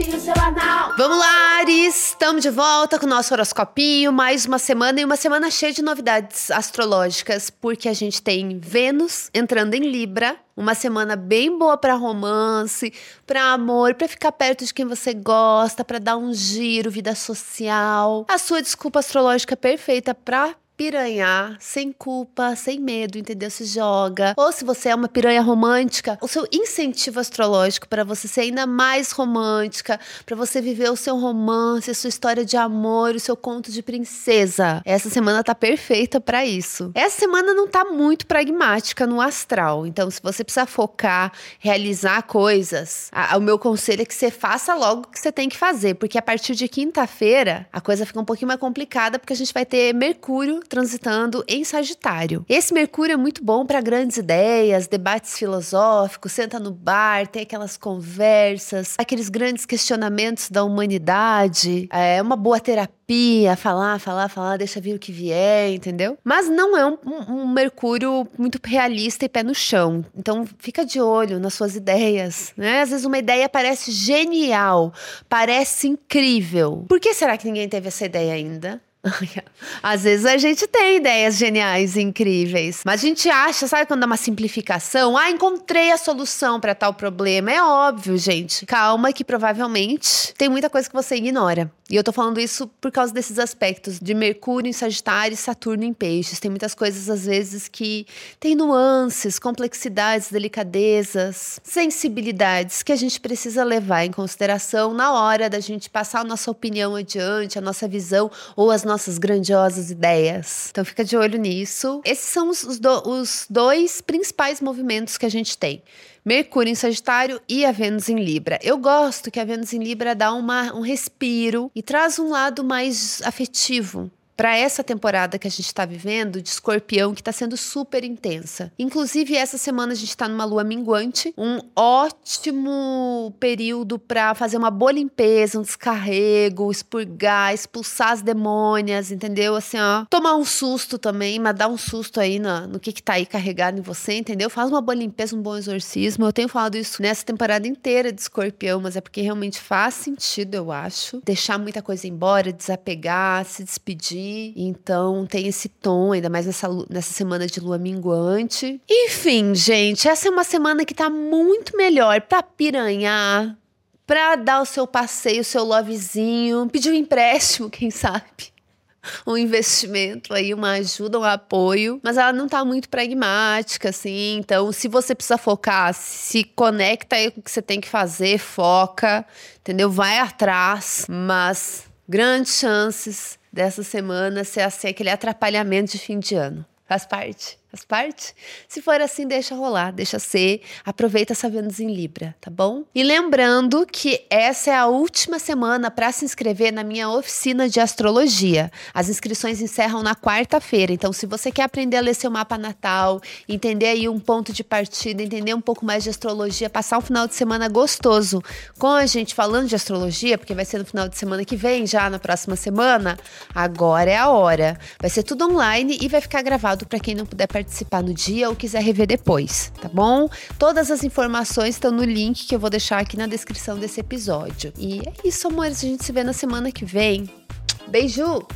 horoscopinho. Vamos lá, Ares! Estamos de volta com o nosso horoscopinho. Mais uma semana e uma semana cheia de novidades astrológicas, porque a gente tem Vênus entrando em Libra. Uma semana bem boa para romance, para amor, para ficar perto de quem você gosta, para dar um giro, vida social. A sua desculpa astrológica perfeita para piranhar, sem culpa, sem medo, entendeu? Se joga. Ou se você é uma piranha romântica, o seu incentivo astrológico para você ser ainda mais romântica, para você viver o seu romance, a sua história de amor, o seu conto de princesa. Essa semana tá perfeita para isso. Essa semana não tá muito pragmática no astral. Então, se você precisa focar, realizar coisas, a, o meu conselho é que você faça logo o que você tem que fazer, porque a partir de quinta-feira a coisa fica um pouquinho mais complicada, porque a gente vai ter Mercúrio transitando em Sagitário. Esse Mercúrio é muito bom para grandes ideias, debates filosóficos, senta no bar, tem aquelas conversas, aqueles grandes questionamentos da humanidade. É uma boa terapia, falar, falar, falar, deixa vir o que vier, entendeu? Mas não é um, um, Mercúrio muito realista e pé no chão. Então fica de olho nas suas ideias, né? Às vezes uma ideia parece genial, parece incrível. Por que será que ninguém teve essa ideia ainda? Às vezes a gente tem ideias geniais, incríveis, mas a gente acha, sabe quando dá uma simplificação? Ah, encontrei a solução para tal problema. É óbvio, gente. Calma, que provavelmente tem muita coisa que você ignora. E eu tô falando isso por causa desses aspectos de Mercúrio em Sagitário e Saturno em Peixes. Tem muitas coisas, às vezes, que tem nuances, complexidades, delicadezas, sensibilidades que a gente precisa levar em consideração na hora da gente passar a nossa opinião adiante, a nossa visão ou as nossas grandiosas ideias. Então fica de olho nisso. Esses são os, do, os dois principais movimentos que a gente tem. Mercúrio em Sagitário e a Vênus em Libra. Eu gosto que a Vênus em Libra dá uma, um respiro e traz um lado mais afetivo para essa temporada que a gente está vivendo de escorpião, que está sendo super intensa. Inclusive, essa semana a gente está numa lua minguante, um ótimo período para fazer uma boa limpeza, um descarrego, expurgar, expulsar as demônias, entendeu? Assim, ó. Tomar um susto também, mas dar um susto aí no, no que, que tá aí carregado em você, entendeu? Faz uma boa limpeza, um bom exorcismo. Eu tenho falado isso nessa temporada inteira de escorpião, mas é porque realmente faz sentido, eu acho. Deixar muita coisa embora, desapegar, se despedir então tem esse tom, ainda mais nessa, nessa semana de lua minguante. Enfim, gente, essa é uma semana que tá muito melhor pra piranhar, pra dar o seu passeio, o seu lovezinho, pedir um empréstimo, quem sabe um investimento aí, uma ajuda, um apoio, mas ela não tá muito pragmática, assim. Então, se você precisa focar, se conecta aí com o que você tem que fazer, foca, entendeu? Vai atrás, mas grandes chances dessa semana ser assim, aquele atrapalhamento de fim de ano. Faz parte. Faz parte? Se for assim, deixa rolar, deixa ser. Aproveita essa Vênus em Libra, tá bom? E lembrando que essa é a última semana para se inscrever na minha oficina de astrologia. As inscrições encerram na quarta-feira. Então, se você quer aprender a ler seu mapa natal, entender aí um ponto de partida, entender um pouco mais de astrologia, passar um final de semana gostoso com a gente falando de astrologia, porque vai ser no final de semana que vem, já na próxima semana, agora é a hora. Vai ser tudo online e vai ficar gravado para quem não puder participar participar no dia ou quiser rever depois, tá bom? Todas as informações estão no link que eu vou deixar aqui na descrição desse episódio. E é isso, amores. A gente se vê na semana que vem. Beijo!